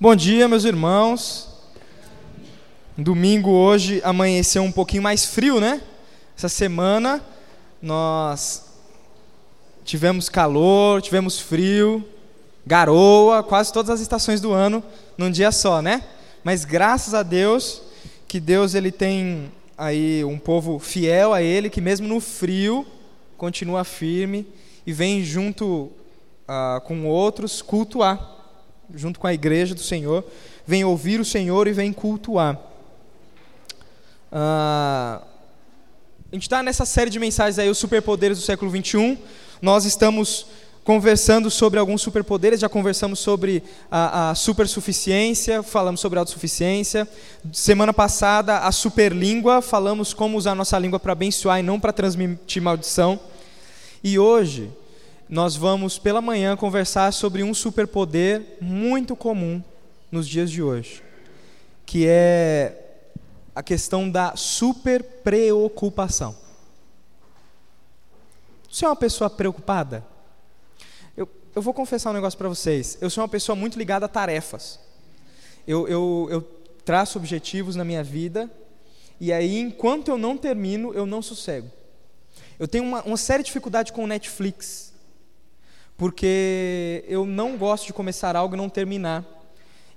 Bom dia, meus irmãos. Domingo hoje amanheceu um pouquinho mais frio, né? Essa semana nós tivemos calor, tivemos frio, garoa, quase todas as estações do ano num dia só, né? Mas graças a Deus que Deus ele tem aí um povo fiel a ele que mesmo no frio continua firme e vem junto uh, com outros cultuar junto com a igreja do Senhor, vem ouvir o Senhor e vem cultuar. Ah, a gente está nessa série de mensagens aí, os superpoderes do século 21. Nós estamos conversando sobre alguns superpoderes, já conversamos sobre a, a supersuficiência, falamos sobre a autossuficiência. Semana passada, a superlíngua, falamos como usar nossa língua para abençoar e não para transmitir maldição. E hoje, nós vamos pela manhã conversar sobre um superpoder muito comum nos dias de hoje, que é a questão da super preocupação. Você é uma pessoa preocupada? Eu, eu vou confessar um negócio para vocês. Eu sou uma pessoa muito ligada a tarefas. Eu, eu, eu traço objetivos na minha vida e aí, enquanto eu não termino, eu não sossego. Eu tenho uma, uma séria dificuldade com o Netflix porque eu não gosto de começar algo e não terminar.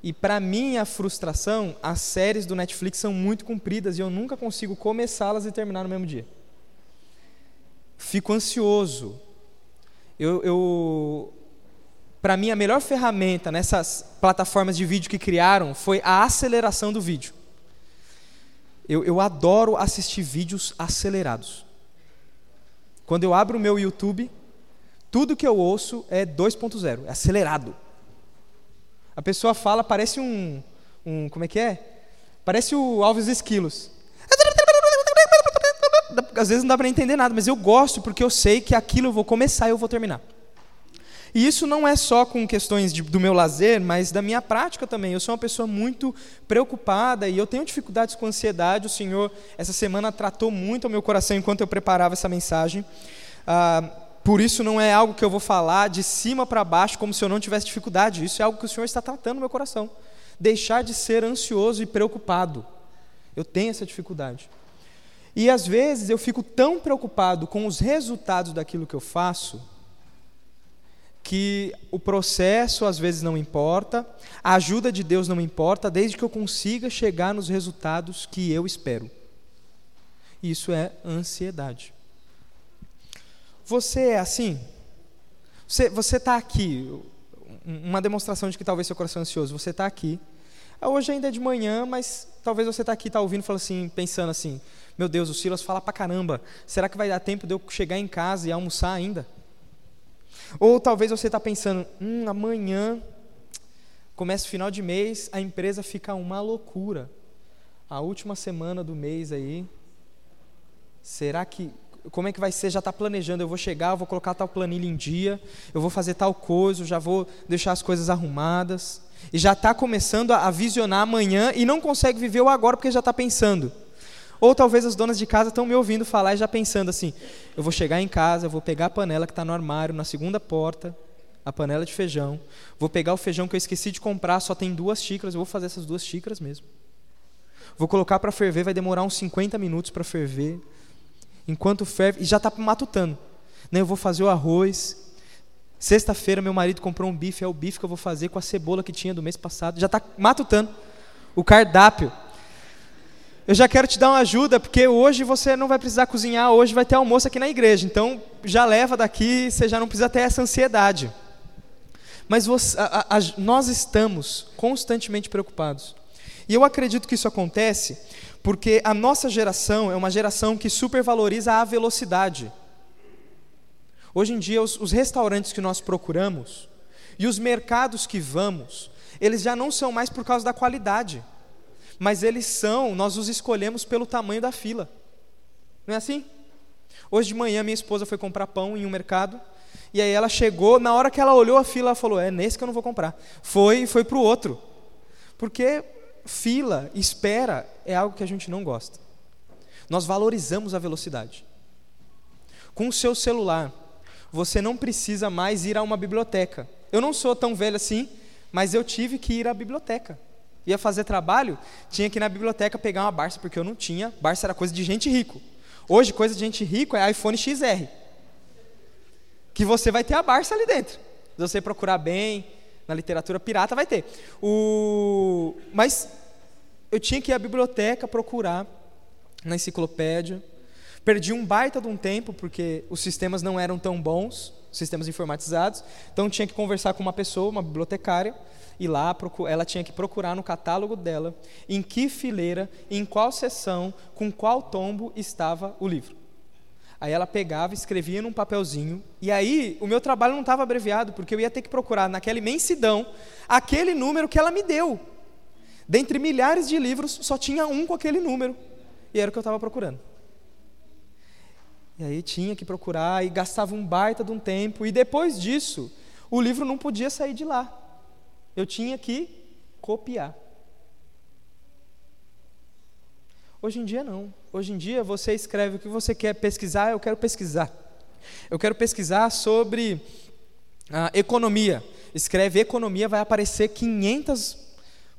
E para mim a frustração, as séries do Netflix são muito compridas e eu nunca consigo começá-las e terminar no mesmo dia. Fico ansioso. Eu, eu para mim a melhor ferramenta nessas plataformas de vídeo que criaram foi a aceleração do vídeo. Eu, eu adoro assistir vídeos acelerados. Quando eu abro o meu YouTube, tudo que eu ouço é 2.0, é acelerado. A pessoa fala, parece um, um. Como é que é? Parece o Alves Esquilos. Às vezes não dá para entender nada, mas eu gosto porque eu sei que aquilo eu vou começar e eu vou terminar. E isso não é só com questões de, do meu lazer, mas da minha prática também. Eu sou uma pessoa muito preocupada e eu tenho dificuldades com ansiedade. O Senhor, essa semana, tratou muito ao meu coração enquanto eu preparava essa mensagem. Ah, por isso não é algo que eu vou falar de cima para baixo como se eu não tivesse dificuldade. Isso é algo que o Senhor está tratando no meu coração. Deixar de ser ansioso e preocupado. Eu tenho essa dificuldade. E às vezes eu fico tão preocupado com os resultados daquilo que eu faço, que o processo às vezes não importa, a ajuda de Deus não importa, desde que eu consiga chegar nos resultados que eu espero. Isso é ansiedade. Você é assim? Você está aqui, uma demonstração de que talvez seu coração é ansioso. Você está aqui. Hoje ainda é de manhã, mas talvez você está aqui, está ouvindo, fala assim, pensando assim: Meu Deus, o Silas fala pra caramba. Será que vai dar tempo de eu chegar em casa e almoçar ainda? Ou talvez você está pensando: Hum, amanhã começa o final de mês, a empresa fica uma loucura. A última semana do mês aí, será que como é que vai ser, já está planejando, eu vou chegar, eu vou colocar tal planilha em dia, eu vou fazer tal coisa, eu já vou deixar as coisas arrumadas. E já está começando a, visionar amanhã e não consegue viver o agora porque já está pensando. Ou talvez as donas de casa estão me ouvindo falar e já pensando assim: eu vou chegar em casa, eu vou pegar a panela que está no armário, na segunda porta, a panela de feijão, vou pegar o feijão que eu esqueci de comprar, só tem duas xícaras, eu vou fazer essas duas xícaras mesmo. Vou colocar para ferver, vai demorar uns 50 minutos para ferver enquanto ferve, e já está matutando. Né, eu vou fazer o arroz. Sexta-feira, meu marido comprou um bife, é o bife que eu vou fazer com a cebola que tinha do mês passado. Já está matutando o cardápio. Eu já quero te dar uma ajuda, porque hoje você não vai precisar cozinhar, hoje vai ter almoço aqui na igreja. Então, já leva daqui, você já não precisa ter essa ansiedade. Mas você, a, a, nós estamos constantemente preocupados. E eu acredito que isso acontece porque a nossa geração é uma geração que supervaloriza a velocidade. Hoje em dia, os, os, restaurantes que nós procuramos e os mercados que vamos, eles já não são mais por causa da qualidade, mas eles são, nós os escolhemos pelo tamanho da fila. Não é assim? Hoje de manhã, minha esposa foi comprar pão em um mercado, e aí ela chegou, na hora que ela olhou a fila, ela falou: É nesse que eu não vou comprar. Foi foi para o outro. Porque fila, espera, é algo que a gente não gosta. Nós valorizamos a velocidade. Com o seu celular, você não precisa mais ir a uma biblioteca. Eu não sou tão velho assim, mas eu tive que ir à biblioteca. Ia fazer trabalho, tinha que ir na biblioteca pegar uma Barça, porque eu não tinha. Barça era coisa de gente rico. Hoje, coisa de gente rico é iPhone XR. Que você vai ter a Barça ali dentro. Se você procurar bem, na literatura pirata, vai ter. O... Mas eu tinha que ir à biblioteca procurar na enciclopédia. Perdi um baita de um tempo, porque os sistemas não eram tão bons, sistemas informatizados. Então tinha que conversar com uma pessoa, uma bibliotecária, e lá ela tinha que procurar no catálogo dela em que fileira, em qual seção, com qual tombo estava o livro. Aí ela pegava, escrevia num papelzinho, e aí o meu trabalho não estava abreviado, porque eu ia ter que procurar naquela imensidão aquele número que ela me deu. Dentre milhares de livros, só tinha um com aquele número, e era o que eu estava procurando. E aí tinha que procurar, e gastava um baita de um tempo, e depois disso, o livro não podia sair de lá. Eu tinha que copiar. Hoje em dia não. Hoje em dia você escreve o que você quer pesquisar, eu quero pesquisar. Eu quero pesquisar sobre ah, economia. Escreve economia, vai aparecer 500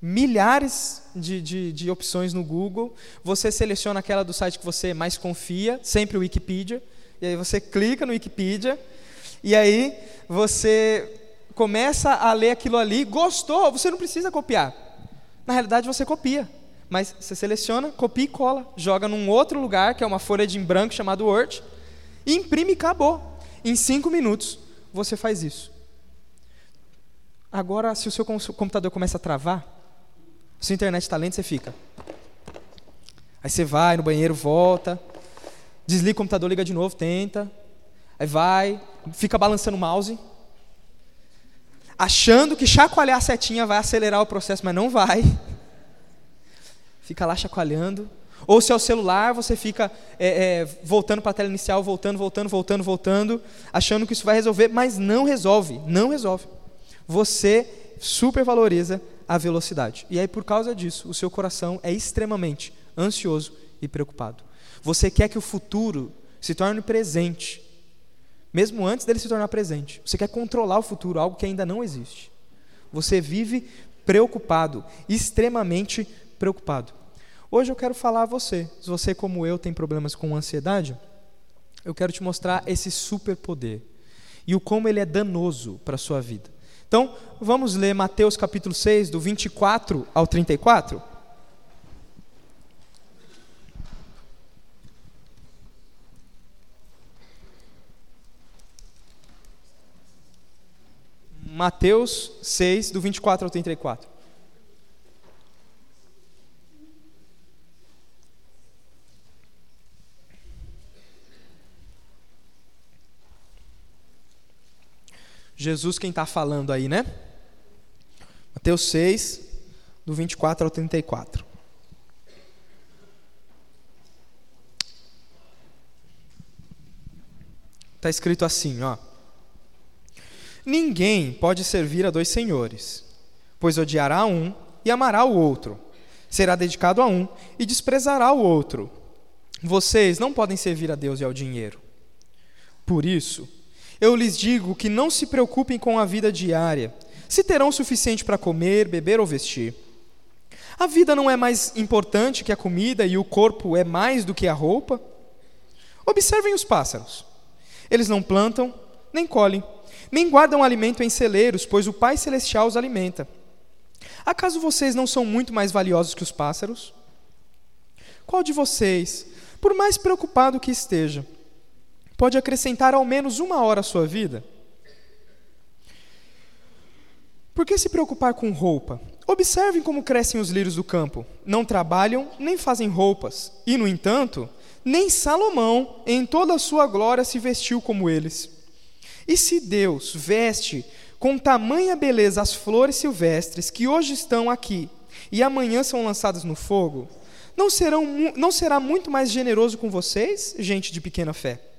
milhares de, de, de, opções no Google. Você seleciona aquela do site que você mais confia, sempre o Wikipedia. E aí você clica no Wikipedia. E aí você começa a ler aquilo ali, gostou, você não precisa copiar. Na realidade, você copia. Mas você seleciona, copia e cola. Joga num outro lugar, que é uma folha de em branco chamado Word, e imprime e acabou. Em cinco minutos, você faz isso. Agora, se o seu computador começa a travar, se a internet está lenta, você fica. Aí você vai no banheiro, volta, desliga o computador, liga de novo, tenta. Aí vai, fica balançando o mouse achando que chacoalhar a setinha vai acelerar o processo, mas não vai. Fica lá chacoalhando. Ou se é o celular, você fica é, é, voltando para a tela inicial, voltando, voltando, voltando, voltando, achando que isso vai resolver, mas não resolve, não resolve. Você supervaloriza a velocidade. E aí, por causa disso, o seu coração é extremamente ansioso e preocupado. Você quer que o futuro se torne presente mesmo antes dele se tornar presente. Você quer controlar o futuro, algo que ainda não existe. Você vive preocupado, extremamente preocupado. Hoje eu quero falar a você, se você como eu tem problemas com ansiedade, eu quero te mostrar esse superpoder e o como ele é danoso para a sua vida. Então, vamos ler Mateus capítulo 6, do 24 ao 34? Mateus 6, do 24 ao 34. Jesus quem está falando aí, né? Mateus 6, do 24 ao 34. Está escrito assim, ó. Ninguém pode servir a dois senhores, pois odiará um e amará o outro, será dedicado a um e desprezará o outro. Vocês não podem servir a Deus e ao dinheiro. Por isso, eu lhes digo que não se preocupem com a vida diária, se terão o suficiente para comer, beber ou vestir. A vida não é mais importante que a comida e o corpo é mais do que a roupa? Observem os pássaros. Eles não plantam, nem colhem, nem guardam alimento em celeiros, pois o Pai Celestial os alimenta. Acaso vocês não são muito mais valiosos que os pássaros? Qual de vocês, por mais preocupado que esteja, pode acrescentar ao menos uma hora à sua vida? Por que se preocupar com roupa? Observem como crescem os lírios do campo. Não trabalham, nem fazem roupas. E, no entanto, nem Salomão, em toda a sua glória, se vestiu como eles. E se Deus veste com tamanha beleza as flores silvestres que hoje estão aqui e amanhã são lançadas no fogo, não, serão, não será muito mais generoso com vocês, gente de pequena fé?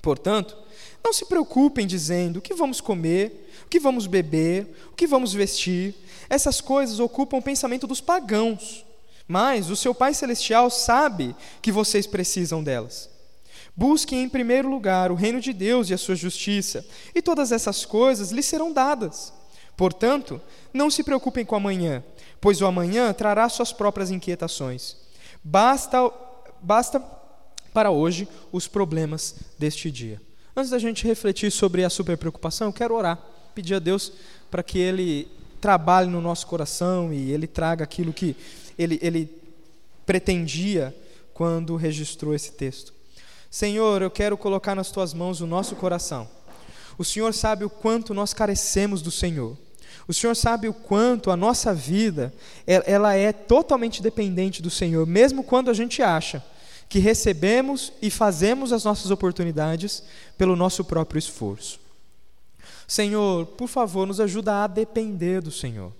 Portanto, não se preocupem dizendo o que vamos comer, o que vamos beber, o que vamos vestir. Essas coisas ocupam o pensamento dos pagãos, mas o seu Pai Celestial sabe que vocês precisam delas. Busquem em primeiro lugar o reino de Deus e a sua justiça, e todas essas coisas lhes serão dadas. Portanto, não se preocupem com amanhã, pois o amanhã trará suas próprias inquietações. Basta, basta para hoje os problemas deste dia. Antes da gente refletir sobre a superpreocupação, eu quero orar, pedir a Deus para que Ele trabalhe no nosso coração e Ele traga aquilo que Ele, ele pretendia quando registrou esse texto. Senhor, eu quero colocar nas tuas mãos o nosso coração. O Senhor sabe o quanto nós carecemos do Senhor. O Senhor sabe o quanto a nossa vida ela é totalmente dependente do Senhor, mesmo quando a gente acha que recebemos e fazemos as nossas oportunidades pelo nosso próprio esforço. Senhor, por favor, nos ajuda a depender do Senhor.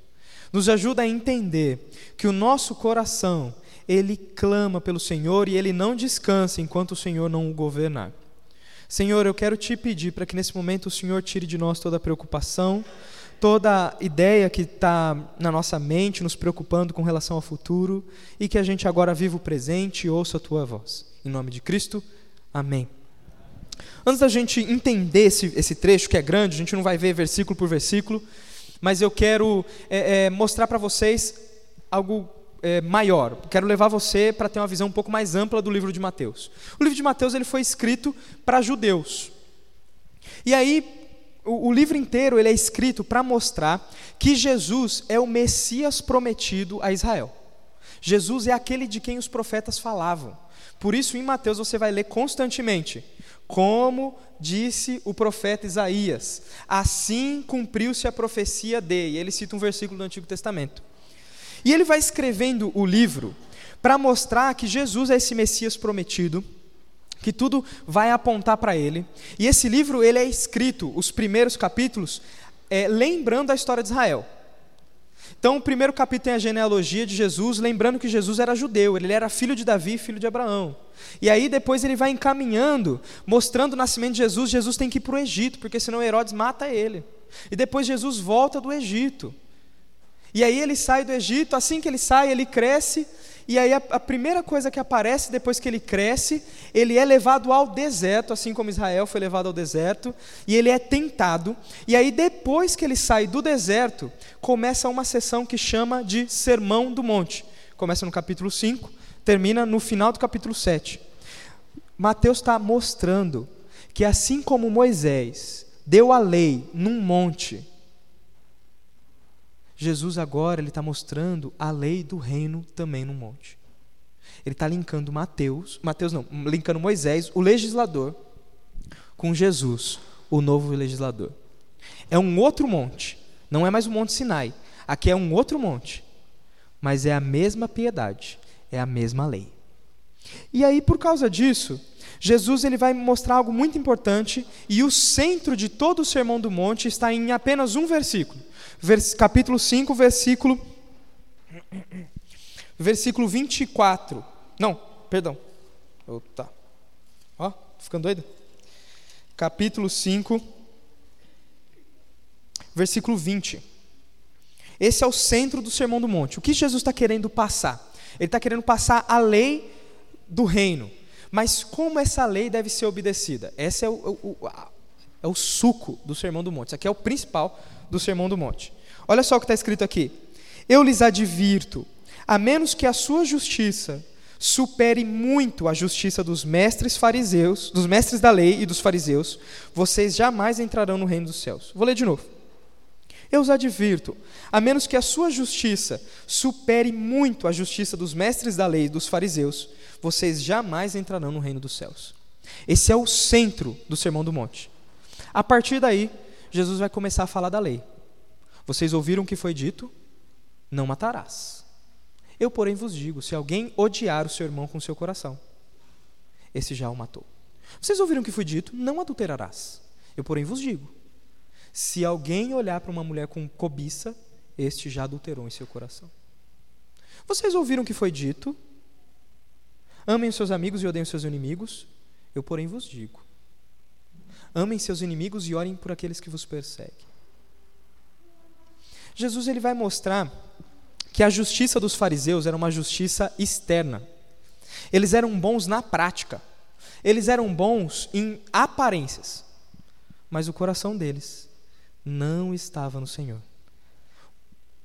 Nos ajuda a entender que o nosso coração, ele clama pelo Senhor e ele não descansa enquanto o Senhor não o governar. Senhor, eu quero te pedir para que nesse momento o Senhor tire de nós toda a preocupação, toda ideia que está na nossa mente, nos preocupando com relação ao futuro, e que a gente agora viva o presente e ouça a tua voz. Em nome de Cristo, amém. Antes da gente entender esse, esse trecho, que é grande, a gente não vai ver versículo por versículo, mas eu quero é, é, mostrar para vocês algo é, maior. Quero levar você para ter uma visão um pouco mais ampla do livro de Mateus. O livro de Mateus ele foi escrito para judeus. E aí o, livro inteiro ele é escrito para mostrar que Jesus é o Messias prometido a Israel. Jesus é aquele de quem os profetas falavam. Por isso, em Mateus, você vai ler constantemente: Como disse o profeta Isaías, assim cumpriu-se a profecia de. Ele cita um versículo do Antigo Testamento. E ele vai escrevendo o livro para mostrar que Jesus é esse Messias prometido que tudo vai apontar para ele. E esse livro ele é escrito, os primeiros capítulos, é, lembrando a história de Israel. Então, o primeiro capítulo tem a genealogia de Jesus, lembrando que Jesus era judeu, ele era filho de Davi, filho de Abraão. E aí depois ele vai encaminhando, mostrando o nascimento de Jesus. Jesus tem que ir para o Egito, porque senão Herodes mata ele. E depois Jesus volta do Egito. E aí ele sai do Egito, assim que ele sai, ele cresce, e aí a, a, primeira coisa que aparece depois que ele cresce, ele é levado ao deserto, assim como Israel foi levado ao deserto, e ele é tentado. E aí depois que ele sai do deserto, começa uma sessão que chama de Sermão do Monte. Começa no capítulo 5, termina no final do capítulo 7. Mateus está mostrando que assim como Moisés deu a lei num monte, Jesus agora ele está mostrando a lei do reino também no monte. Ele está linkando Mateus, Mateus não, linkando Moisés, o legislador, com Jesus, o novo legislador. É um outro monte, não é mais o Monte Sinai. Aqui é um outro monte, mas é a mesma piedade, é a mesma lei. E aí, por causa disso, Jesus ele vai mostrar algo muito importante e o centro de todo o Sermão do Monte está em apenas um versículo capítulo 5, versículo versículo 24. Não, perdão. Oh, tá. Ó, ficando doido? Capítulo 5, versículo 20. Esse é o centro do Sermão do Monte. O que Jesus está querendo passar? Ele está querendo passar a lei do reino. Mas como essa lei deve ser obedecida? Esse é o, o, o, é o suco do Sermão do Monte. Isso aqui é o principal do Sermão do Monte. Olha só o que está escrito aqui. Eu lhes advirto, a menos que a sua justiça supere muito a justiça dos mestres fariseus, dos mestres da lei e dos fariseus, vocês jamais entrarão no reino dos céus. Vou ler de novo. Eu os advirto, a menos que a sua justiça supere muito a justiça dos mestres da lei e dos fariseus, vocês jamais entrarão no reino dos céus. Esse é o centro do Sermão do Monte. A partir daí, Jesus vai começar a falar da lei. Vocês ouviram o que foi dito? Não matarás. Eu, porém, vos digo: se alguém odiar o seu irmão com seu coração, esse já o matou. Vocês ouviram o que foi dito? Não adulterarás. Eu, porém, vos digo: se alguém olhar para uma mulher com cobiça, este já adulterou em seu coração. Vocês ouviram o que foi dito? Amem os seus amigos e odeiem os seus inimigos. Eu, porém, vos digo: Amem seus inimigos e orem por aqueles que vos perseguem. Jesus ele vai mostrar que a justiça dos fariseus era uma justiça externa. Eles eram bons na prática. Eles eram bons em aparências. Mas o coração deles não estava no Senhor.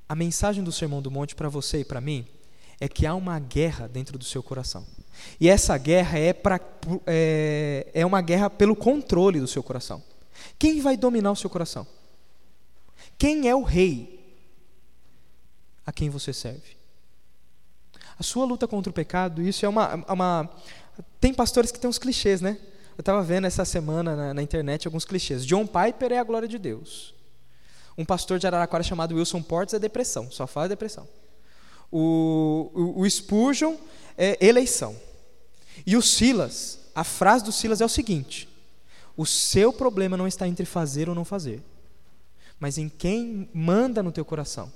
A mensagem do Sermão do Monte para você e para mim é que há uma guerra dentro do seu coração. E essa guerra é, pra, é, é uma guerra pelo controle do seu coração. Quem vai dominar o seu coração? Quem é o rei a quem você serve? A sua luta contra o pecado, isso é uma. uma tem pastores que têm uns clichês, né? Eu estava vendo essa semana na, na, internet alguns clichês. John Piper é a glória de Deus. Um pastor de Araraquara chamado Wilson Portes é depressão, só fala depressão. O, o, o Spurgeon é eleição. E o Silas, a frase do Silas é o seguinte: o seu problema não está entre fazer ou não fazer, mas em quem manda no teu coração.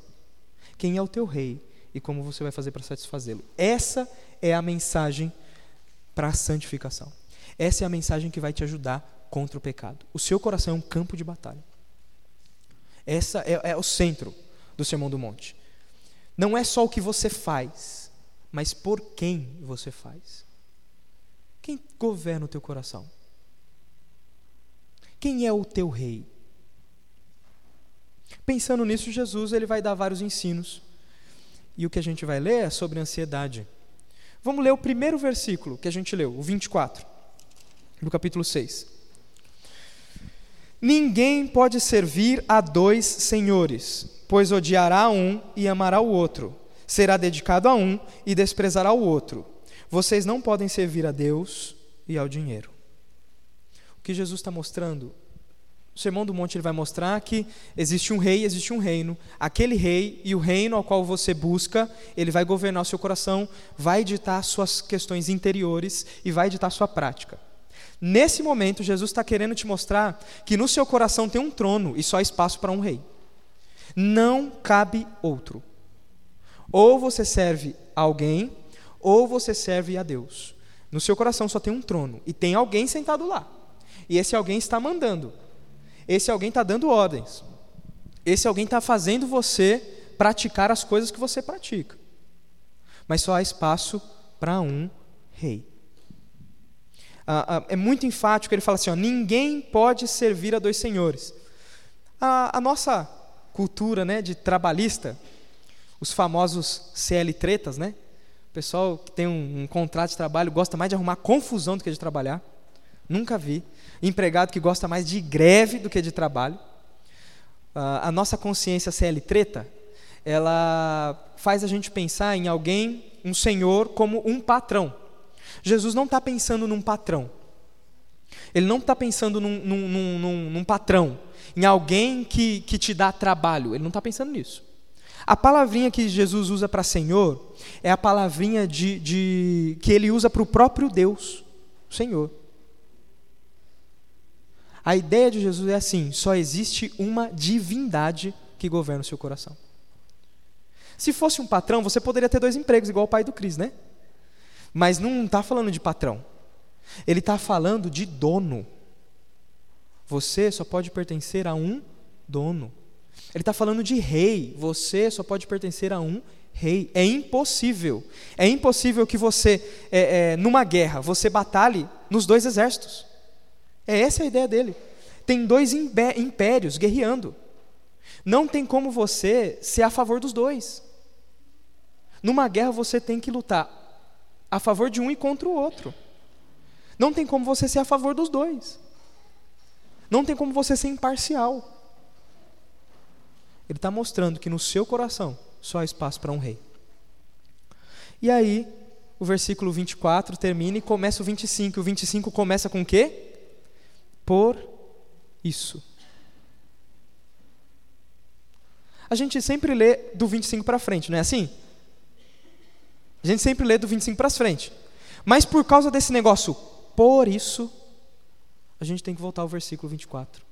Quem é o teu rei e como você vai fazer para satisfazê-lo. Essa é a mensagem para a santificação. Essa é a mensagem que vai te ajudar contra o pecado. O seu coração é um campo de batalha. Essa é, é o centro do Sermão do Monte. Não é só o que você faz, mas por quem você faz. Quem governa o teu coração? Quem é o teu rei? Pensando nisso, Jesus ele vai dar vários ensinos. E o que a gente vai ler é sobre ansiedade. Vamos ler o primeiro versículo que a gente leu, o 24, do capítulo 6. Ninguém pode servir a dois senhores, pois odiará um e amará o outro, será dedicado a um e desprezará o outro. Vocês não podem servir a Deus e ao dinheiro. O que Jesus está mostrando o Sermão do Monte ele vai mostrar que existe um rei, existe um reino. Aquele rei e o reino ao qual você busca, ele vai governar o seu coração, vai ditar suas questões interiores e vai ditar sua prática. Nesse momento, Jesus está querendo te mostrar que no seu coração tem um trono e só há espaço para um rei. Não cabe outro. Ou você serve a alguém, ou você serve a Deus. No seu coração só tem um trono e tem alguém sentado lá. E esse alguém está mandando. Esse alguém está dando ordens. Esse alguém está fazendo você praticar as coisas que você pratica. Mas só há espaço para um rei. Ah, ah, é muito enfático, ele fala assim: ó, ninguém pode servir a dois senhores. A, a nossa cultura né, de trabalhista, os famosos CL tretas, né? O pessoal que tem um, um contrato de trabalho gosta mais de arrumar confusão do que de trabalhar. Nunca vi empregado que gosta mais de greve do que de trabalho. Uh, a nossa consciência CL treta, ela faz a gente pensar em alguém, um senhor, como um patrão. Jesus não está pensando num patrão. Ele não está pensando num, num, num, num, patrão, em alguém que, que te dá trabalho. Ele não está pensando nisso. A palavrinha que Jesus usa para Senhor é a palavrinha de, de que ele usa para o próprio Deus, Senhor. A ideia de Jesus é assim: só existe uma divindade que governa o seu coração. Se fosse um patrão, você poderia ter dois empregos, igual o pai do Cris, né? Mas não está falando de patrão. Ele está falando de dono. Você só pode pertencer a um dono. Ele está falando de rei. Você só pode pertencer a um rei. É impossível. É impossível que você, é, é, numa guerra, você batalhe nos dois exércitos. É essa a ideia dele. Tem dois impérios guerreando. Não tem como você ser a favor dos dois. Numa guerra você tem que lutar a favor de um e contra o outro. Não tem como você ser a favor dos dois. Não tem como você ser imparcial. Ele está mostrando que no seu coração só há espaço para um rei. E aí, o versículo 24 termina e começa o 25. O 25 começa com o quê? por isso. A gente sempre lê do 25 para frente, não é assim? A gente sempre lê do 25 para frente. Mas por causa desse negócio, por isso, a gente tem que voltar ao versículo 24.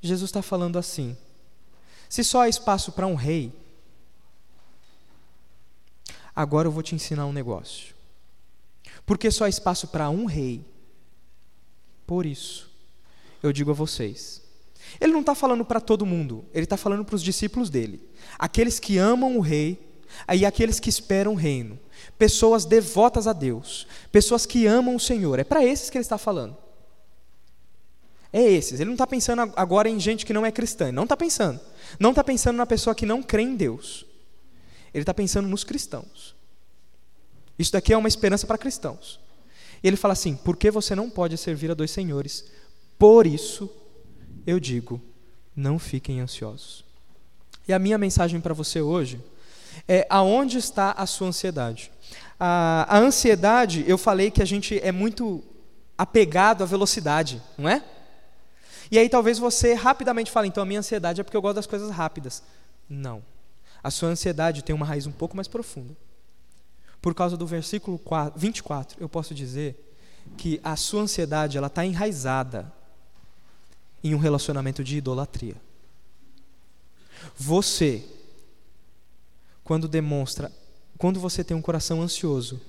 Jesus está falando assim: se só há espaço para um rei, agora eu vou te ensinar um negócio. Porque só há espaço para um rei, por isso, eu digo a vocês. Ele não está falando para todo mundo, ele está falando para os discípulos dele. Aqueles que amam o rei e aqueles que esperam o reino. Pessoas devotas a Deus, pessoas que amam o Senhor. É para esses que ele está falando. É esses. Ele não está pensando agora em gente que não é cristã. Não está pensando. Não está pensando na pessoa que não crê em Deus. Ele está pensando nos cristãos. Isso daqui é uma esperança para cristãos. E ele fala assim: por que você não pode servir a dois senhores? Por isso eu digo: não fiquem ansiosos. E a minha mensagem para você hoje é: aonde está a sua ansiedade? A, a ansiedade, eu falei que a gente é muito apegado à velocidade, não é? E aí talvez você rapidamente fale, então a minha ansiedade é porque eu gosto das coisas rápidas. Não. A sua ansiedade tem uma raiz um pouco mais profunda. Por causa do versículo 4, 24, eu posso dizer que a sua ansiedade ela está enraizada em um relacionamento de idolatria. Você, quando demonstra, quando você tem um coração ansioso,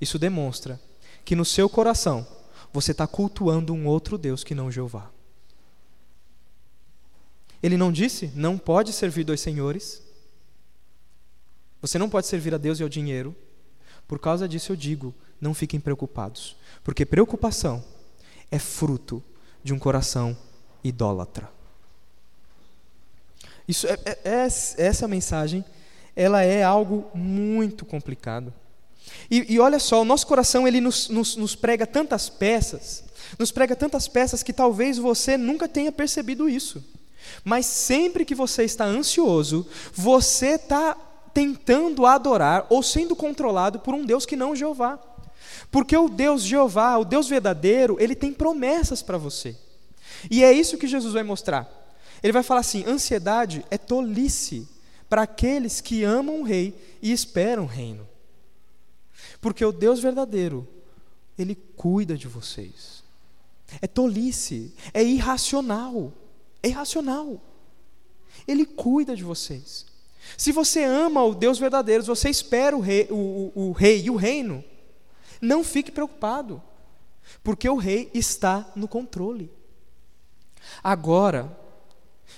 isso demonstra que no seu coração você está cultuando um outro Deus que não Jeová. Ele não disse, não pode servir dois senhores. Você não pode servir a Deus e ao dinheiro. Por causa disso eu digo, não fiquem preocupados, porque preocupação é fruto de um coração idólatra. Isso é, é, é, essa mensagem, ela é algo muito complicado. E, e olha só, o nosso coração ele nos, nos, nos prega tantas peças, nos prega tantas peças que talvez você nunca tenha percebido isso. Mas sempre que você está ansioso, você está tentando adorar ou sendo controlado por um Deus que não Jeová. Porque o Deus Jeová, o Deus verdadeiro, ele tem promessas para você. E é isso que Jesus vai mostrar. Ele vai falar assim: ansiedade é tolice para aqueles que amam o rei e esperam o reino. Porque o Deus verdadeiro, ele cuida de vocês. É tolice, é irracional. É irracional. Ele cuida de vocês. Se você ama o Deus verdadeiro, se você espera o rei, o, o, o rei e o reino, não fique preocupado, porque o rei está no controle. Agora,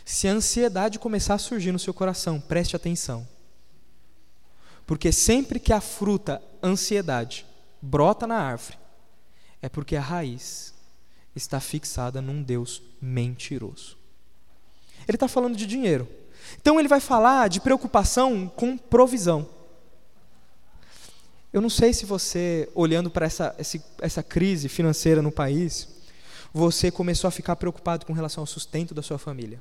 se a ansiedade começar a surgir no seu coração, preste atenção. Porque sempre que a fruta, ansiedade, brota na árvore, é porque a raiz está fixada num Deus mentiroso. Ele está falando de dinheiro. Então ele vai falar de preocupação com provisão. Eu não sei se você, olhando para essa, essa crise financeira no país, você começou a ficar preocupado com relação ao sustento da sua família.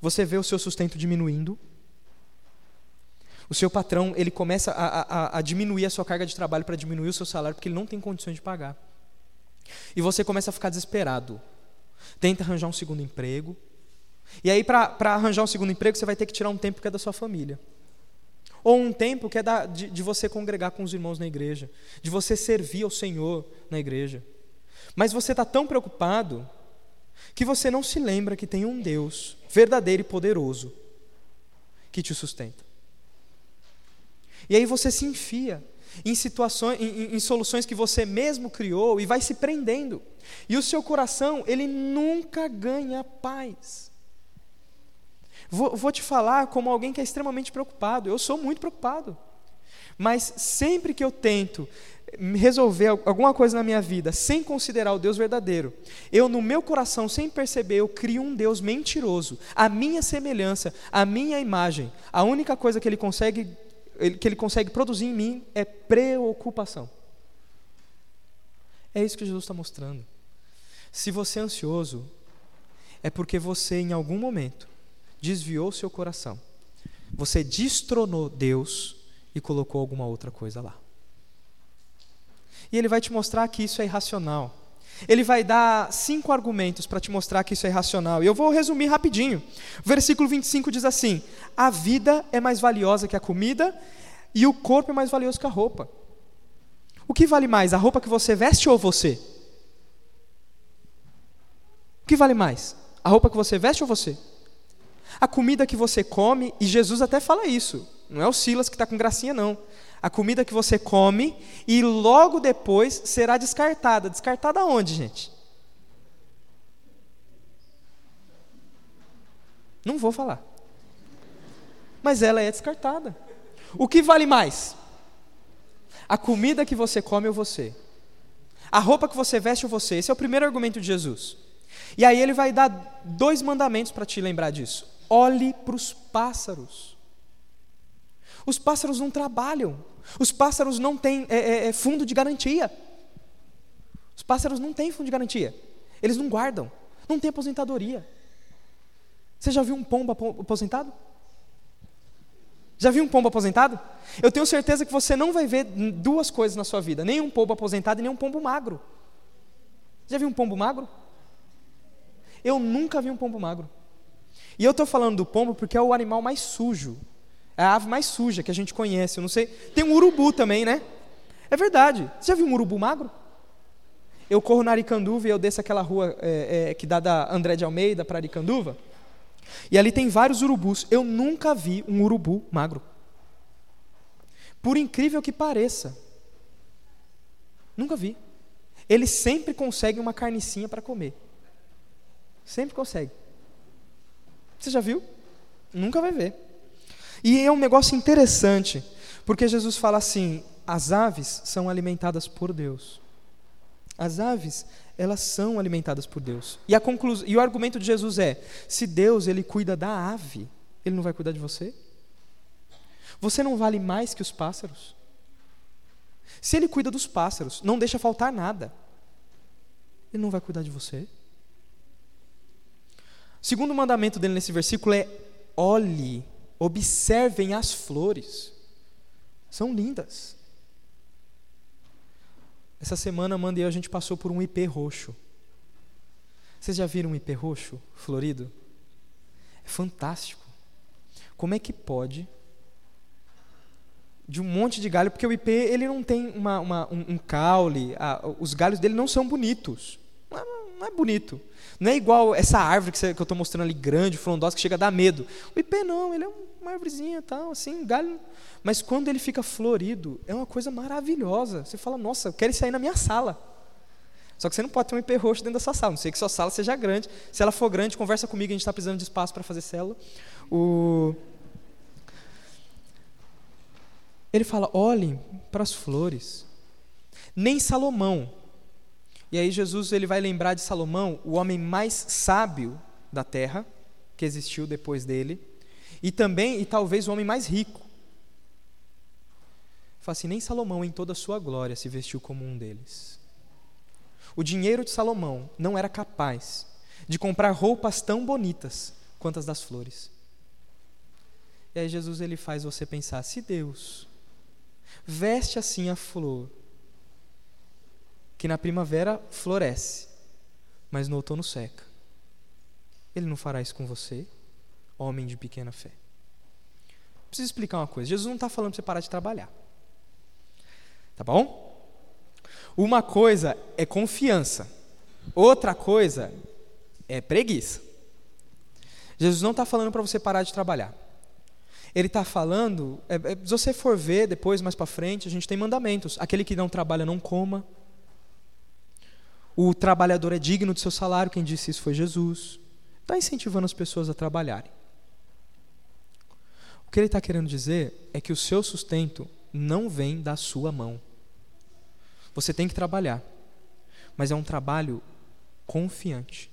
Você vê o seu sustento diminuindo. O seu patrão ele começa a, a, a diminuir a sua carga de trabalho para diminuir o seu salário porque ele não tem condições de pagar. E você começa a ficar desesperado. Tenta arranjar um segundo emprego. E aí, para arranjar um segundo emprego, você vai ter que tirar um tempo que é da sua família. Ou um tempo que é da, de, de você congregar com os irmãos na igreja, de você servir ao Senhor na igreja. Mas você está tão preocupado que você não se lembra que tem um Deus verdadeiro e poderoso que te sustenta. E aí você se enfia em situações, em, em, soluções que você mesmo criou e vai se prendendo. E o seu coração, ele nunca ganha paz. Vou, vou te falar como alguém que é extremamente preocupado. Eu sou muito preocupado. Mas sempre que eu tento resolver alguma coisa na minha vida sem considerar o Deus verdadeiro, eu no meu coração, sem perceber, eu crio um Deus mentiroso, a minha semelhança, a minha imagem. A única coisa que ele consegue que ele consegue produzir em mim é preocupação. É isso que Jesus está mostrando. Se você é ansioso, é porque você, em algum momento, desviou seu coração. Você destronou Deus e colocou alguma outra coisa lá. E ele vai te mostrar que isso é irracional. Ele vai dar cinco argumentos para te mostrar que isso é irracional. E eu vou resumir rapidinho. Versículo 25 diz assim: A vida é mais valiosa que a comida, e o corpo é mais valioso que a roupa. O que vale mais, a roupa que você veste ou você? O que vale mais? A roupa que você veste ou você? A comida que você come, e Jesus até fala isso, não é o Silas que está com gracinha, não. A comida que você come e logo depois será descartada. Descartada onde, gente? Não vou falar. Mas ela é descartada. O que vale mais? A comida que você come ou você? A roupa que você veste é você. Esse é o primeiro argumento de Jesus. E aí ele vai dar dois mandamentos para te lembrar disso. Olhe para os pássaros. Os pássaros não trabalham. Os pássaros não têm é, é, é, fundo de garantia. Os pássaros não têm fundo de garantia. Eles não guardam. Não tem aposentadoria. Você já viu um pombo aposentado? Já viu um pombo aposentado? Eu tenho certeza que você não vai ver duas coisas na sua vida: nem um pombo aposentado e nem um pombo magro. Já viu um pombo magro? Eu nunca vi um pombo magro. E eu estou falando do pombo porque é o animal mais sujo. É a ave mais suja que a gente conhece. Eu não sei. Tem um urubu também, né? É verdade. Você já viu um urubu magro? Eu corro na Aricanduva e eu desço aquela rua é, é, que dá da André de Almeida para Aricanduva. E ali tem vários urubus. Eu nunca vi um urubu magro. Por incrível que pareça. Nunca vi. Ele sempre consegue uma carnicinha para comer. Sempre consegue. Você já viu? Nunca vai ver. E é um negócio interessante, porque Jesus fala assim: as aves são alimentadas por Deus. As aves, elas são alimentadas por Deus. E, a conclus... e o argumento de Jesus é: se Deus ele cuida da ave, ele não vai cuidar de você? Você não vale mais que os pássaros? Se ele cuida dos pássaros, não deixa faltar nada, ele não vai cuidar de você? O segundo mandamento dele nesse versículo é: olhe, observem as flores. São lindas. Essa semana, Amanda e eu, a gente passou por um ipê roxo. Vocês já viram um ipê roxo florido? É fantástico. Como é que pode de um monte de galho, porque o ipê ele não tem uma, uma um, um, caule, a, os galhos dele não são bonitos. Não é, não é, bonito. Não é igual essa árvore que, você, que eu estou mostrando ali, grande, frondosa, que chega a dar medo. O ipê não, ele é uma árvorezinha tal, assim, galho. Mas quando ele fica florido, é uma coisa maravilhosa. Você fala, nossa, eu quero aí na minha sala. Só que você não pode ter um ipê roxo dentro da sua sala, não sei que sua sala seja grande. Se ela for grande, conversa comigo, a gente está precisando de espaço para fazer célula. O... Ele fala: olhem para as flores. Nem Salomão. E aí Jesus ele vai lembrar de Salomão, o homem mais sábio da terra que existiu depois dele, e também e talvez o homem mais rico. Fala assim: nem Salomão em toda a sua glória se vestiu como um deles. O dinheiro de Salomão não era capaz de comprar roupas tão bonitas quanto as das flores. E aí Jesus ele faz você pensar: se Deus Veste assim a flor, que na primavera floresce, mas no outono seca. Ele não fará isso com você, homem de pequena fé. Preciso explicar uma coisa: Jesus não está falando para você parar de trabalhar. Tá bom? Uma coisa é confiança, outra coisa é preguiça. Jesus não está falando para você parar de trabalhar ele está falando, é, é, se você for ver depois, mais para frente, a gente tem mandamentos. Aquele que não trabalha, não coma. O trabalhador é digno do seu salário, quem disse isso foi Jesus. Está incentivando as pessoas a trabalharem. O que ele está querendo dizer é que o seu sustento não vem da sua mão. Você tem que trabalhar, mas é um trabalho confiante,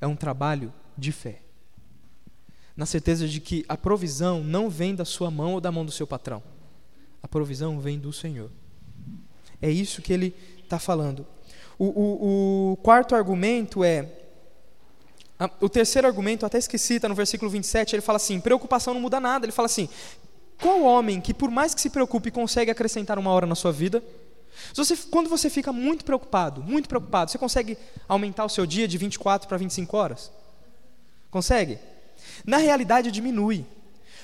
é um trabalho de fé na certeza de que a provisão não vem da sua mão ou da mão do seu patrão. A provisão vem do Senhor. É isso que ele está falando. O, o, o, quarto argumento é. O terceiro argumento, até esqueci, está no versículo 27, ele fala assim: preocupação não muda nada. Ele fala assim: qual homem que, por mais que se preocupe, consegue acrescentar uma hora na sua vida? Você, quando você fica muito preocupado, muito preocupado, você consegue aumentar o seu dia de 24 para 25 horas? Consegue? Na realidade, diminui.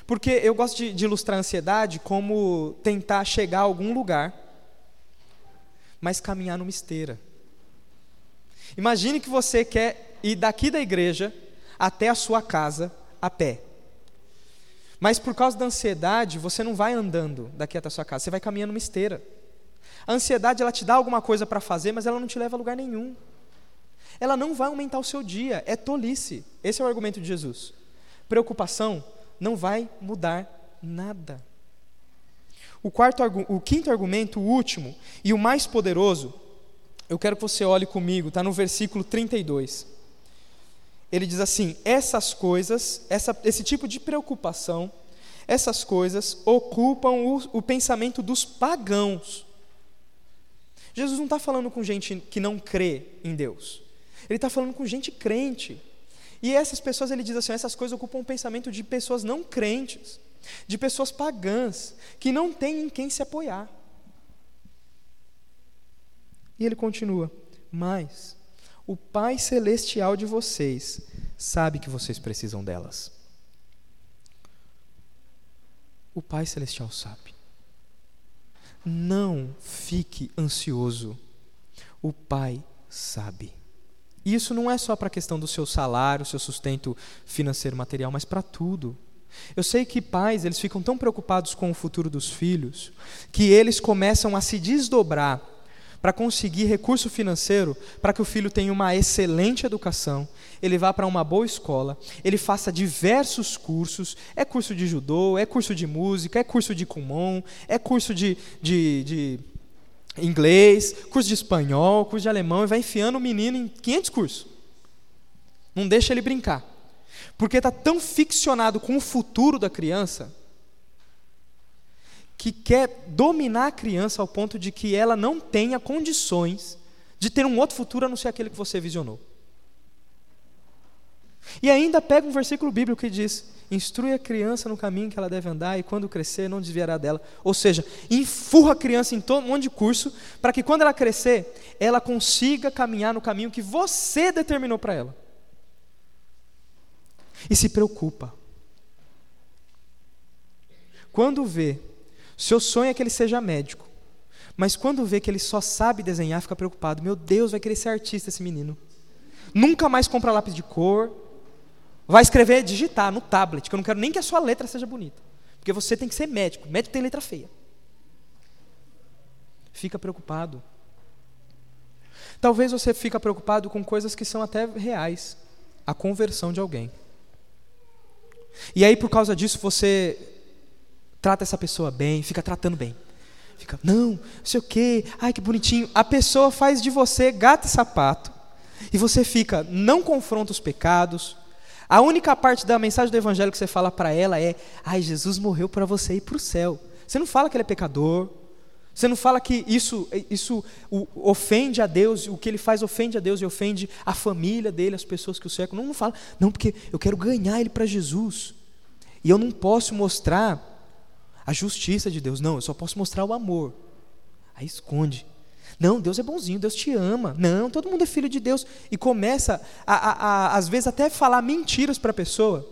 Porque eu gosto de, de ilustrar a ansiedade como tentar chegar a algum lugar, mas caminhar numa esteira. Imagine que você quer ir daqui da igreja até a sua casa a pé. Mas por causa da ansiedade, você não vai andando daqui até a sua casa, você vai caminhando numa esteira. A ansiedade ela te dá alguma coisa para fazer, mas ela não te leva a lugar nenhum. Ela não vai aumentar o seu dia, é tolice. Esse é o argumento de Jesus preocupação não vai mudar nada. O, quarto, o quinto argumento, o último e o mais poderoso, eu quero que você olhe comigo, está no versículo 32. Ele diz assim: essas coisas, essa, esse tipo de preocupação, essas coisas ocupam o, o pensamento dos pagãos. Jesus não está falando com gente que não crê em Deus, ele está falando com gente crente. E essas pessoas, ele diz assim: essas coisas ocupam o pensamento de pessoas não crentes, de pessoas pagãs, que não têm em quem se apoiar. E ele continua: Mas o Pai Celestial de vocês sabe que vocês precisam delas. O Pai Celestial sabe. Não fique ansioso. O Pai sabe. Isso não é só para a questão do seu salário, seu sustento financeiro material, mas para tudo. Eu sei que pais, eles ficam tão preocupados com o futuro dos filhos, que eles começam a se desdobrar para conseguir recurso financeiro para que o filho tenha uma excelente educação, ele vá para uma boa escola, ele faça diversos cursos, é curso de judô, é curso de música, é curso de kumon, é curso de, de, de inglês, curso de espanhol, curso de alemão, e vai enfiando o menino em 500 cursos. Não deixa ele brincar. Porque está tão ficcionado com o futuro da criança que quer dominar a criança ao ponto de que ela não tenha condições de ter um outro futuro a não ser aquele que você visionou. E ainda pega um versículo bíblico que diz: Instrui a criança no caminho que ela deve andar, e quando crescer, não desviará dela. Ou seja, enfurra a criança em todo um monte de curso, para que quando ela crescer, ela consiga caminhar no caminho que você determinou para ela. E se preocupa. Quando vê seu sonho é que ele seja médico. Mas quando vê que ele só sabe desenhar, fica preocupado. Meu Deus, vai querer ser artista esse menino. Nunca mais compra lápis de cor. Vai escrever, digitar no tablet, que eu não quero nem que a sua letra seja bonita. Porque você tem que ser médico. Médico tem letra feia. Fica preocupado. Talvez você fica preocupado com coisas que são até reais. A conversão de alguém. E aí, por causa disso, você trata essa pessoa bem, fica tratando bem. Fica, não, não sei o quê, ai que bonitinho. A pessoa faz de você gato e sapato, e você fica, não confronta os pecados. A única parte da mensagem do evangelho que você fala para ela é: ai, Jesus morreu para você ir para o céu. Você não fala que ele é pecador, você não fala que isso, isso ofende a Deus, o que ele faz ofende a Deus e ofende a família dele, as pessoas que o cercam. Não, não fala, não, porque eu quero ganhar ele para Jesus. E eu não posso mostrar a justiça de Deus. Não, eu só posso mostrar o amor. Aí esconde. Não, Deus é bonzinho, Deus te ama. Não, todo mundo é filho de Deus. E começa, a, a, a às vezes, até falar mentiras para a pessoa,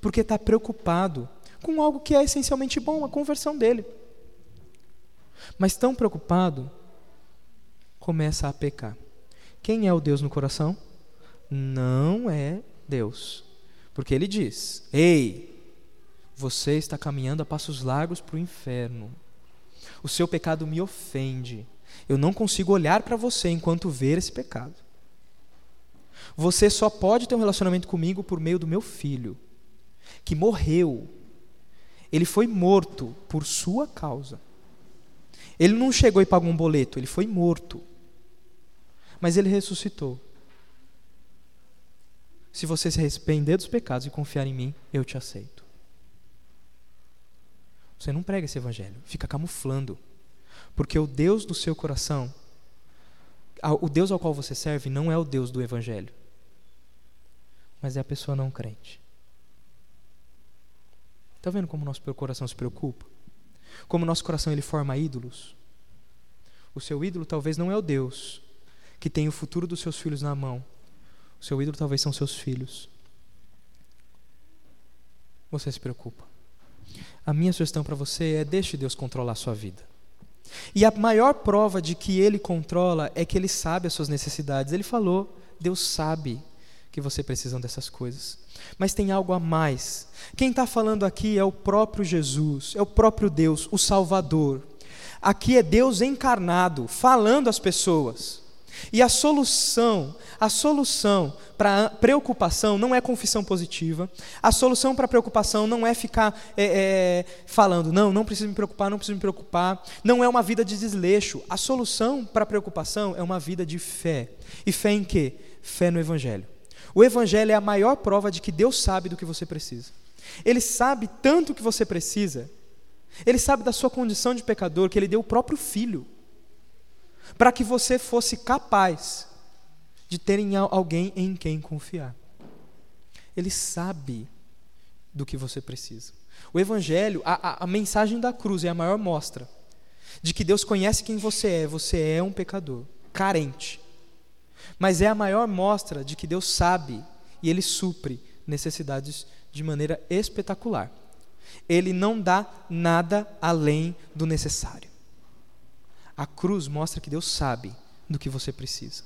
porque está preocupado com algo que é essencialmente bom, a conversão dele. Mas tão preocupado, começa a pecar. Quem é o Deus no coração? Não é Deus. Porque ele diz: Ei, você está caminhando a passos largos para o inferno. O seu pecado me ofende. Eu não consigo olhar para você enquanto ver esse pecado. Você só pode ter um relacionamento comigo por meio do meu filho, que morreu. Ele foi morto por sua causa. Ele não chegou e pagou um boleto, ele foi morto. Mas ele ressuscitou. Se você se arrepender dos pecados e confiar em mim, eu te aceito. Você não prega esse evangelho, fica camuflando. Porque o Deus do seu coração, o Deus ao qual você serve, não é o Deus do evangelho, mas é a pessoa não crente. Está vendo como o nosso coração se preocupa? Como o nosso coração ele forma ídolos? O seu ídolo talvez não é o Deus que tem o futuro dos seus filhos na mão. O seu ídolo talvez são seus filhos. Você se preocupa. A minha sugestão para você é deixe Deus controlar a sua vida. E a maior prova de que Ele controla é que Ele sabe as suas necessidades. Ele falou, Deus sabe que você precisa dessas coisas. Mas tem algo a mais. Quem está falando aqui é o próprio Jesus, é o próprio Deus, o Salvador. Aqui é Deus encarnado, falando às pessoas. E a solução, a solução para preocupação não é confissão positiva. A solução para preocupação não é ficar é, é, falando, não, não preciso me preocupar, não preciso me preocupar. Não é uma vida de desleixo. A solução para preocupação é uma vida de fé. E fé em quê? Fé no Evangelho. O Evangelho é a maior prova de que Deus sabe do que você precisa. Ele sabe tanto que você precisa. Ele sabe da sua condição de pecador que ele deu o próprio filho para que você fosse capaz de ter alguém em quem confiar. Ele sabe do que você precisa. O Evangelho, a, a, a, mensagem da cruz é a maior mostra de que Deus conhece quem você é. Você é um pecador, carente. Mas é a maior mostra de que Deus sabe e Ele supre necessidades de maneira espetacular. Ele não dá nada além do necessário. A cruz mostra que Deus sabe do que você precisa.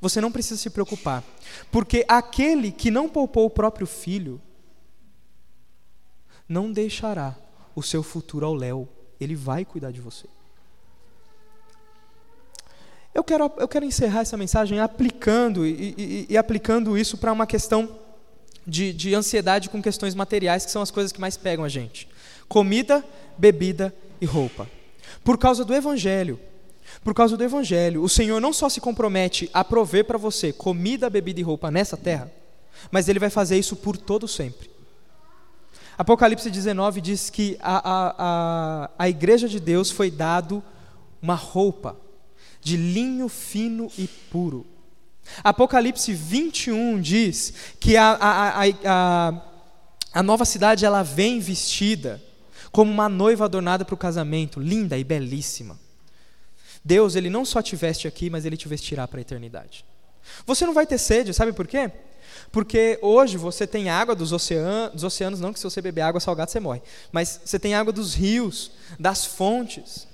Você não precisa se preocupar, porque aquele que não poupou o próprio filho não deixará o seu futuro ao léu, ele vai cuidar de você. Eu quero, eu quero encerrar essa mensagem aplicando e, e, e aplicando isso para uma questão de, de ansiedade com questões materiais, que são as coisas que mais pegam a gente: comida, bebida e roupa. Por causa do Evangelho, por causa do Evangelho, o Senhor não só se compromete a prover para você comida, bebida e roupa nessa terra, mas Ele vai fazer isso por todo sempre. Apocalipse 19 diz que a, a, a, a igreja de Deus foi dado uma roupa de linho fino e puro. Apocalipse 21 diz que a, a, a, a, a nova cidade ela vem vestida como uma noiva adornada para o casamento, linda e belíssima. Deus, ele não só te veste aqui, mas ele te vestirá para a eternidade. Você não vai ter sede, sabe por quê? Porque hoje você tem água dos oceanos, dos oceanos, não que se você beber água salgada você morre, mas você tem água dos rios, das fontes.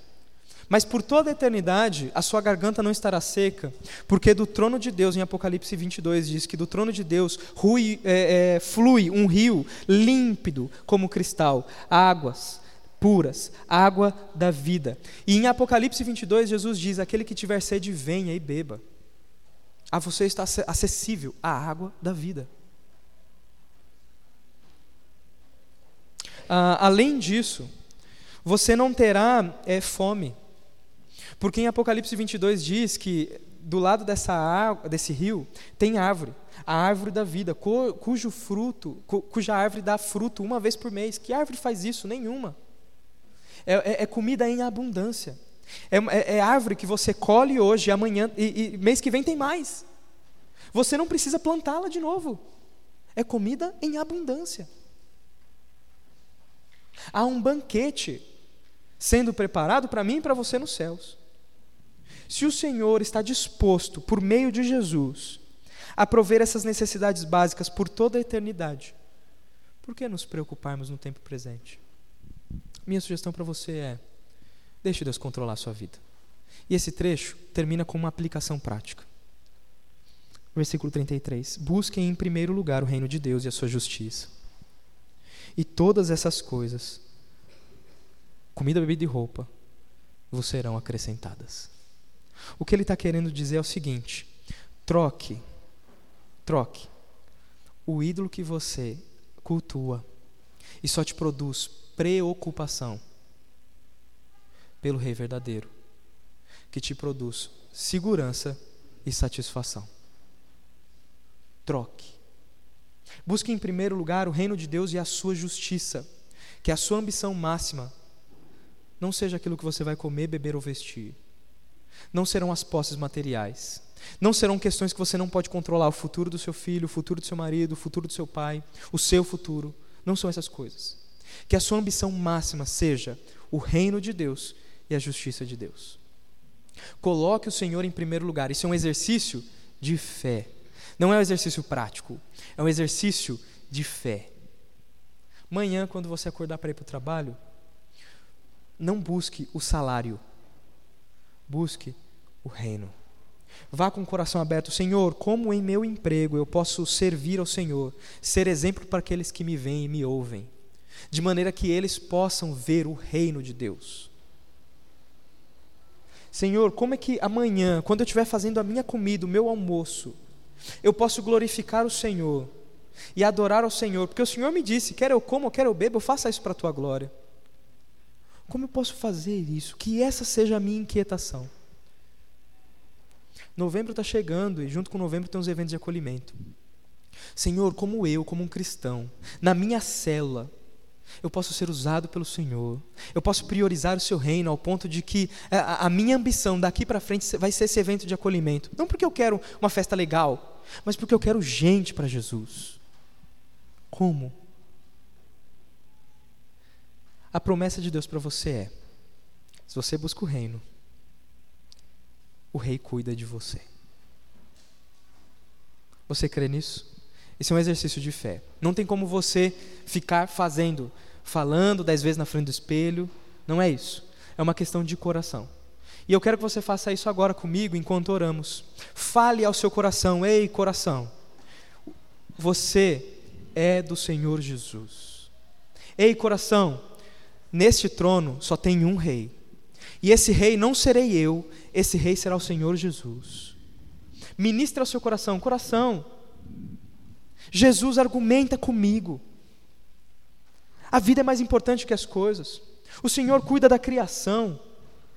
Mas por toda a eternidade a sua garganta não estará seca, porque do trono de Deus, em Apocalipse 22, diz que do trono de Deus rui, é, é, flui um rio límpido como cristal, águas puras, água da vida. E em Apocalipse 22, Jesus diz: Aquele que tiver sede, venha e beba. A você está acessível a água da vida. Ah, além disso, você não terá é, fome. Porque em Apocalipse 22 diz que do lado dessa água, desse rio tem árvore, a árvore da vida, cujo fruto, cuja árvore dá fruto uma vez por mês. Que árvore faz isso? Nenhuma. É, é, é comida em abundância. É, é, é, árvore que você colhe hoje, amanhã e, e mês que vem tem mais. Você não precisa plantá-la de novo. É comida em abundância. Há um banquete sendo preparado para mim e para você nos céus. Se o Senhor está disposto, por meio de Jesus, a prover essas necessidades básicas por toda a eternidade, por que nos preocuparmos no tempo presente? Minha sugestão para você é: deixe Deus controlar a sua vida. E esse trecho termina com uma aplicação prática. Versículo 33: Busquem em primeiro lugar o reino de Deus e a sua justiça. E todas essas coisas, comida, bebida e roupa, vos serão acrescentadas. O que ele está querendo dizer é o seguinte: troque, troque o ídolo que você cultua e só te produz preocupação pelo Rei verdadeiro, que te produz segurança e satisfação. Troque. Busque em primeiro lugar o reino de Deus e a sua justiça, que a sua ambição máxima não seja aquilo que você vai comer, beber ou vestir, não serão as posses materiais. Não serão questões que você não pode controlar, o futuro do seu filho, o futuro do seu marido, o futuro do seu pai, o seu futuro. Não são essas coisas. Que a sua ambição máxima seja o reino de Deus e a justiça de Deus. Coloque o Senhor em primeiro lugar. Isso é um exercício de fé. Não é um exercício prático, é um exercício de fé. Manhã, quando você acordar para ir para o trabalho, não busque o salário Busque o reino. Vá com o coração aberto, Senhor, como em meu emprego eu posso servir ao Senhor, ser exemplo para aqueles que me veem e me ouvem, de maneira que eles possam ver o reino de Deus. Senhor, como é que amanhã, quando eu estiver fazendo a minha comida, o meu almoço, eu posso glorificar o Senhor e adorar ao Senhor? Porque o Senhor me disse: quer eu como, quer eu bebo, eu faça isso para a tua glória. Como eu posso fazer isso? Que essa seja a minha inquietação. Novembro está chegando e junto com novembro tem os eventos de acolhimento. Senhor, como eu, como um cristão, na minha célula, eu posso ser usado pelo Senhor, eu posso priorizar o seu reino ao ponto de que a, a minha ambição daqui para frente vai ser esse evento de acolhimento. Não porque eu quero uma festa legal, mas porque eu quero gente para Jesus. Como? A promessa de Deus para você é: se você busca o reino, o rei cuida de você. Você crê nisso? Esse é um exercício de fé. Não tem como você ficar fazendo, falando dez vezes na frente do espelho. Não é isso. É uma questão de coração. E eu quero que você faça isso agora comigo enquanto oramos. Fale ao seu coração: Ei, coração, você é do Senhor Jesus. Ei, coração, neste trono só tem um rei. E esse rei não serei eu, esse rei será o Senhor Jesus. Ministra ao seu coração, coração. Jesus argumenta comigo. A vida é mais importante que as coisas. O Senhor cuida da criação.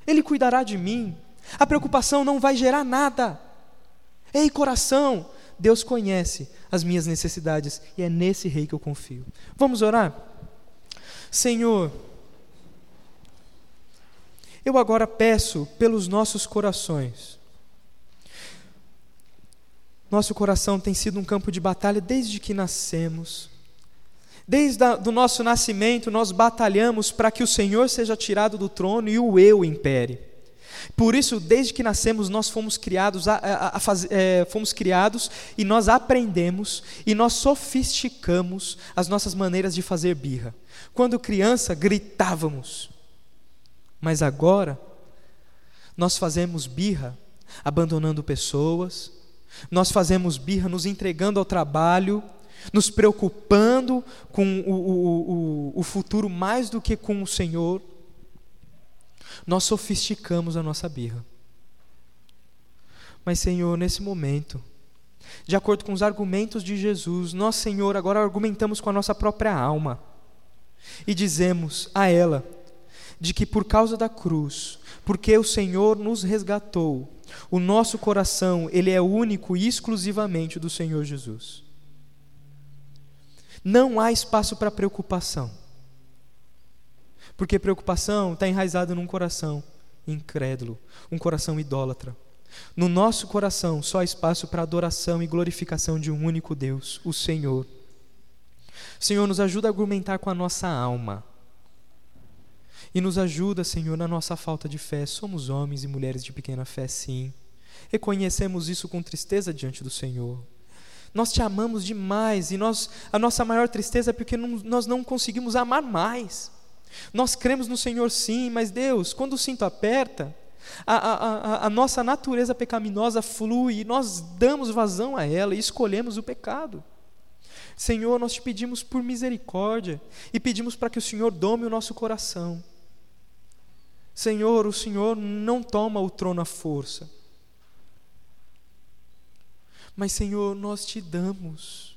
Ele cuidará de mim. A preocupação não vai gerar nada. Ei, coração, Deus conhece as minhas necessidades e é nesse rei que eu confio. Vamos orar? Senhor, eu agora peço pelos nossos corações. Nosso coração tem sido um campo de batalha desde que nascemos. Desde o nosso nascimento, nós batalhamos para que o Senhor seja tirado do trono e o eu impere. Por isso, desde que nascemos, nós fomos criados, a, a, a é, fomos criados e nós aprendemos e nós sofisticamos as nossas maneiras de fazer birra. Quando criança, gritávamos. Mas agora, nós fazemos birra abandonando pessoas, nós fazemos birra nos entregando ao trabalho, nos preocupando com o, o, o, o futuro mais do que com o Senhor. Nós sofisticamos a nossa birra. Mas, Senhor, nesse momento, de acordo com os argumentos de Jesus, nós, Senhor, agora argumentamos com a nossa própria alma e dizemos a ela: de que por causa da cruz, porque o Senhor nos resgatou, o nosso coração, ele é único e exclusivamente do Senhor Jesus. Não há espaço para preocupação. Porque preocupação está enraizada num coração incrédulo, um coração idólatra. No nosso coração só há espaço para adoração e glorificação de um único Deus, o Senhor. Senhor, nos ajuda a argumentar com a nossa alma e nos ajuda, Senhor, na nossa falta de fé. Somos homens e mulheres de pequena fé, sim. Reconhecemos isso com tristeza diante do Senhor. Nós te amamos demais e nós, a nossa maior tristeza é porque não, nós não conseguimos amar mais. Nós cremos no Senhor sim, mas Deus, quando o cinto aperta, a, a, a, a nossa natureza pecaminosa flui e nós damos vazão a ela e escolhemos o pecado. Senhor, nós te pedimos por misericórdia e pedimos para que o Senhor dome o nosso coração. Senhor, o Senhor não toma o trono à força. Mas, Senhor, nós te damos.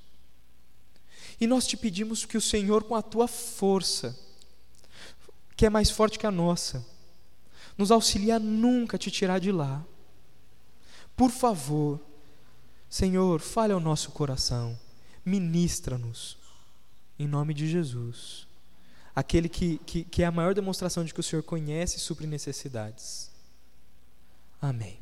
E nós te pedimos que o Senhor, com a tua força, que é mais forte que a nossa, nos auxilie a nunca te tirar de lá. Por favor, Senhor, fale ao nosso coração ministra-nos, em nome de Jesus. Aquele que, que, que é a maior demonstração de que o Senhor conhece e supre necessidades. Amém.